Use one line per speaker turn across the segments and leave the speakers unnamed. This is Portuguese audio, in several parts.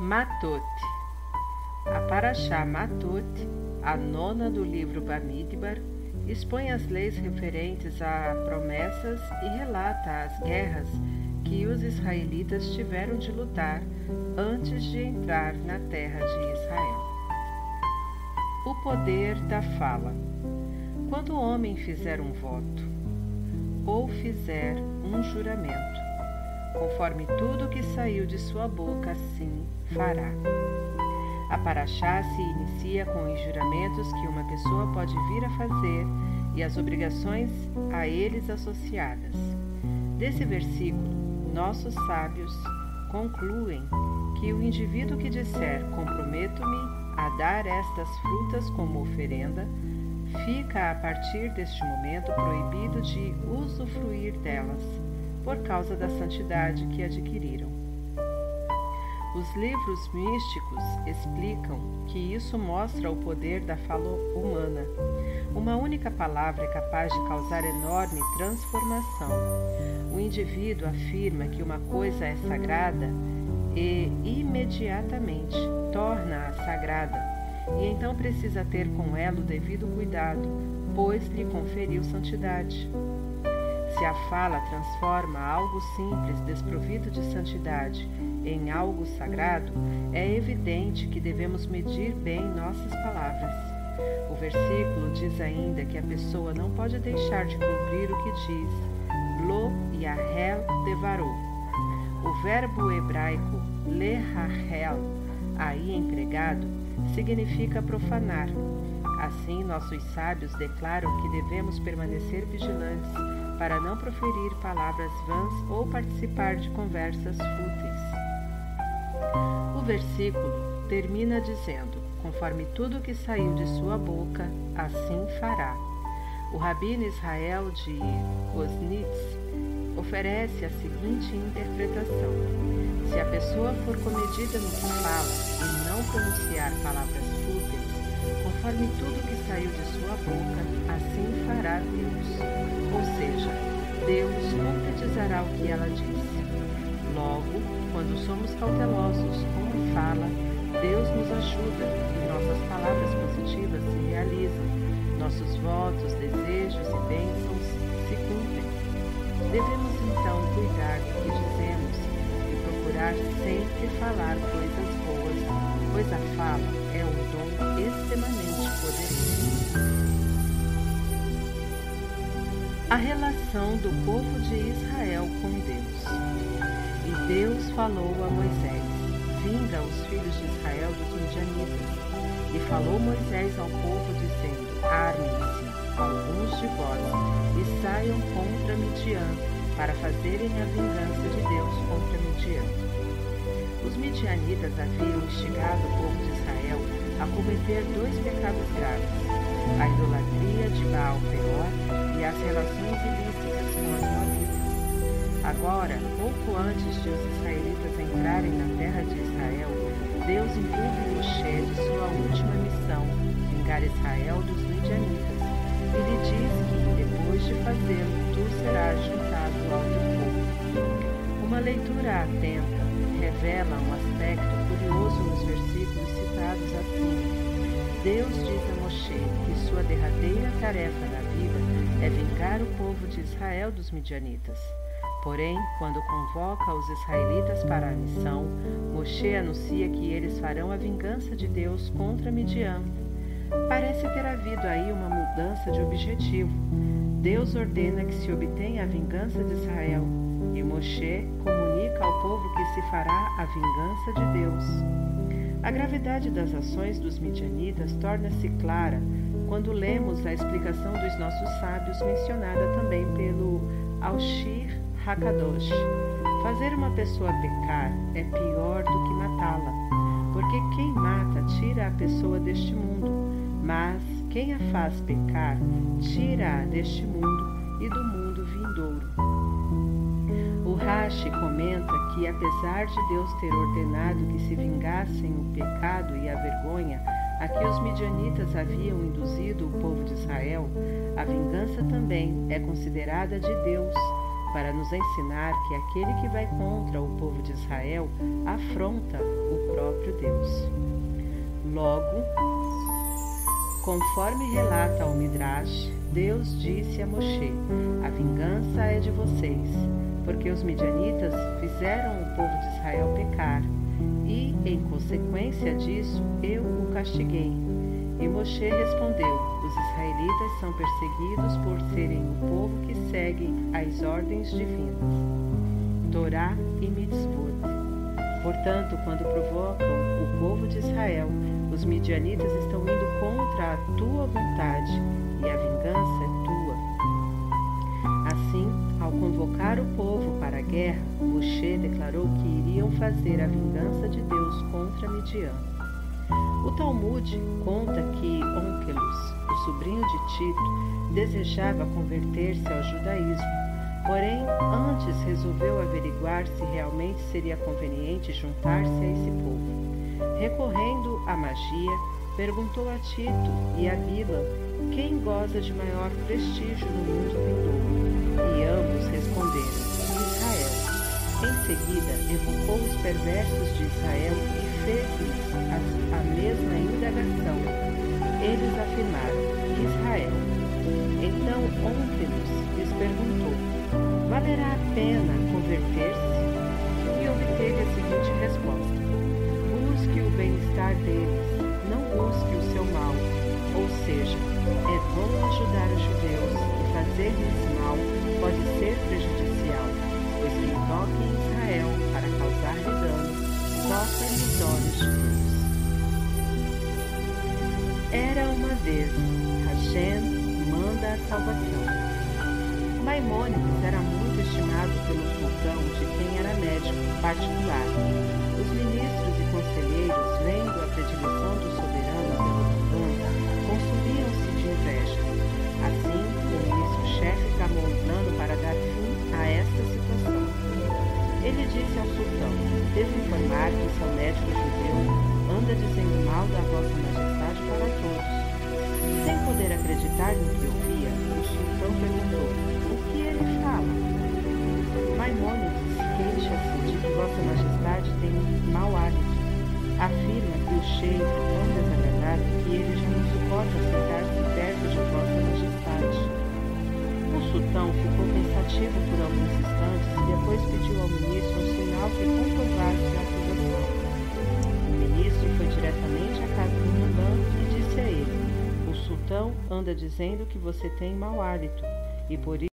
Matot. A Paraxá Matot, a nona do livro Bamidbar, expõe as leis referentes a promessas e relata as guerras que os israelitas tiveram de lutar antes de entrar na terra de Israel. O poder da fala. Quando o homem fizer um voto ou fizer um juramento, conforme tudo que saiu de sua boca, assim fará. A Paraxá se inicia com os juramentos que uma pessoa pode vir a fazer e as obrigações a eles associadas. Desse versículo, nossos sábios concluem que o indivíduo que disser comprometo-me a dar estas frutas como oferenda, fica a partir deste momento proibido de usufruir delas, por causa da santidade que adquiriram. Os livros místicos explicam que isso mostra o poder da fala humana. Uma única palavra é capaz de causar enorme transformação. O indivíduo afirma que uma coisa é sagrada e imediatamente torna-a sagrada, e então precisa ter com ela o devido cuidado, pois lhe conferiu santidade. Se a fala transforma algo simples, desprovido de santidade, em algo sagrado, é evidente que devemos medir bem nossas palavras. O versículo diz ainda que a pessoa não pode deixar de cumprir o que diz Lo Yahel Devarou. O verbo hebraico Lehahel, aí empregado, significa profanar. Assim, nossos sábios declaram que devemos permanecer vigilantes para não proferir palavras vãs ou participar de conversas fúteis. O versículo termina dizendo: Conforme tudo que saiu de sua boca, assim fará. O rabino Israel de Koznitz oferece a seguinte interpretação: Se a pessoa for comedida no que fala e não pronunciar palavras fúteis, conforme tudo que saiu de sua boca, assim fará Deus. Ou seja, Deus concretizará o que ela disse. Logo, quando somos cautelosos com a fala, Deus nos ajuda e nossas palavras positivas se realizam, nossos votos, desejos e bênçãos se cumprem. Devemos então cuidar do que dizemos e procurar sempre falar coisas boas, pois a fala é um extremamente poderoso. A relação do povo de Israel com Deus. E Deus falou a Moisés: Vinga os filhos de Israel dos Midianitas. E falou Moisés ao povo, dizendo: Armem-se alguns de vós e saiam contra Midian, para fazerem a vingança de Deus contra Midian. Os midianitas haviam instigado o povo de Israel a cometer dois pecados graves: a idolatria de Baal Peor e as relações ilícitas com as Moabitas. Agora, pouco antes de os israelitas entrarem na terra de Israel, Deus incumbe Moshe de sua última missão, vingar Israel dos midianitas, e lhe diz que, depois de fazê-lo, tu serás juntado ao teu. Uma leitura atenta revela um aspecto curioso nos versículos citados acima. Deus diz a Moshe que sua derradeira tarefa na vida é vingar o povo de Israel dos midianitas. Porém, quando convoca os israelitas para a missão, Moshe anuncia que eles farão a vingança de Deus contra Midian. Parece ter havido aí uma mudança de objetivo. Deus ordena que se obtenha a vingança de Israel, e Moshe comunica ao povo que se fará a vingança de Deus. A gravidade das ações dos midianitas torna-se clara quando lemos a explicação dos nossos sábios mencionada também pelo Alshir Hakadosh. Fazer uma pessoa pecar é pior do que matá-la, porque quem mata tira a pessoa deste mundo, mas quem a faz pecar tira-a deste mundo e do mundo vindouro. O Rashi comenta que, apesar de Deus ter ordenado que se vingassem o pecado e a vergonha a que os midianitas haviam induzido o povo de Israel, a vingança também é considerada de Deus para nos ensinar que aquele que vai contra o povo de Israel afronta o próprio Deus. Logo, conforme relata o Midrash, Deus disse a Moshe: A vingança é de vocês, porque os midianitas fizeram o povo de Israel pecar, e, em consequência disso, eu o castiguei. E Moshe respondeu: Os israelitas são perseguidos por serem o povo que segue as ordens divinas. Torá e Mitzvot. Portanto, quando provocam o povo de Israel, os midianitas estão indo contra a tua vontade e a convocar o povo para a guerra, Moshe declarou que iriam fazer a vingança de Deus contra Midian. O Talmud conta que Onkelos, o sobrinho de Tito, desejava converter-se ao judaísmo Porém, antes resolveu averiguar se realmente seria conveniente juntar-se a esse povo. Recorrendo à magia, perguntou a Tito e a Bila quem goza de maior prestígio no mundo vindouro, e ambos responderam: Israel. Em seguida, evocou os perversos de Israel e fez-lhes a, mesma indagação. Eles afirmaram: Israel. Então Onkelos lhes perguntou: valerá a pena converter-se? E obteve a seguinte resposta: Busque o bem-estar deles, não busque o seu mal. Ou seja, é bom ajudar os judeus e fazer-lhes mal pode ser prejudicial, pois quem toca em Israel para causar-lhe dano, toca-lhe Deus. Era uma vez, Hashem manda a salvação. Maimônides era muito estimado pelo sultão, de quem era médico particular. Os ministros e conselheiros, vendo a predileção do soberano plano para dar fim a esta situação. Ele disse ao sultão: Devo informar que seu médico judeu anda dizendo mal da vossa majestade para todos. Sem poder acreditar no que ouvia, o sultão perguntou: Maimônides queixa-se de que Vossa Majestade tem mau hálito. Afirma que o cheiro pensativo por alguns instantes e depois pediu ao ministro um sinal que comprovasse a acusação. O ministro foi diretamente à casa do mandante e disse a ele: O sultão anda dizendo que você tem mau hálito e por isso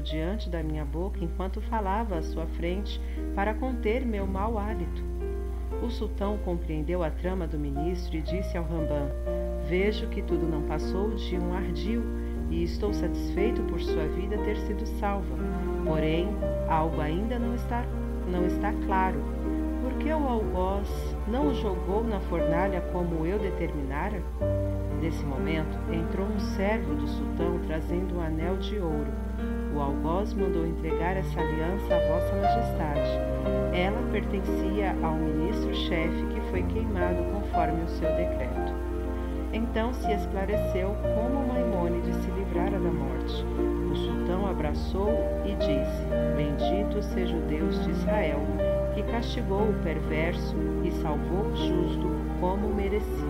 diante da minha boca enquanto falava à sua frente para conter meu mau hálito. O sultão compreendeu a trama do ministro e disse ao Rambam: Vejo que tudo não passou de um ardil e estou satisfeito por sua vida ter sido salva. Porém, algo ainda não está, não está claro. Por que o algoz não o jogou na fornalha como eu determinara? Nesse momento, entrou um servo do sultão trazendo um anel de ouro. O algoz mandou entregar essa aliança a Vossa Majestade. Ela pertencia ao ministro-chefe que foi queimado conforme o seu decreto. Então se esclareceu como Maimônides se livrara da morte. O sultão abraçou e disse: Bendito seja o Deus de Israel, que castigou o perverso e salvou o justo como merecia.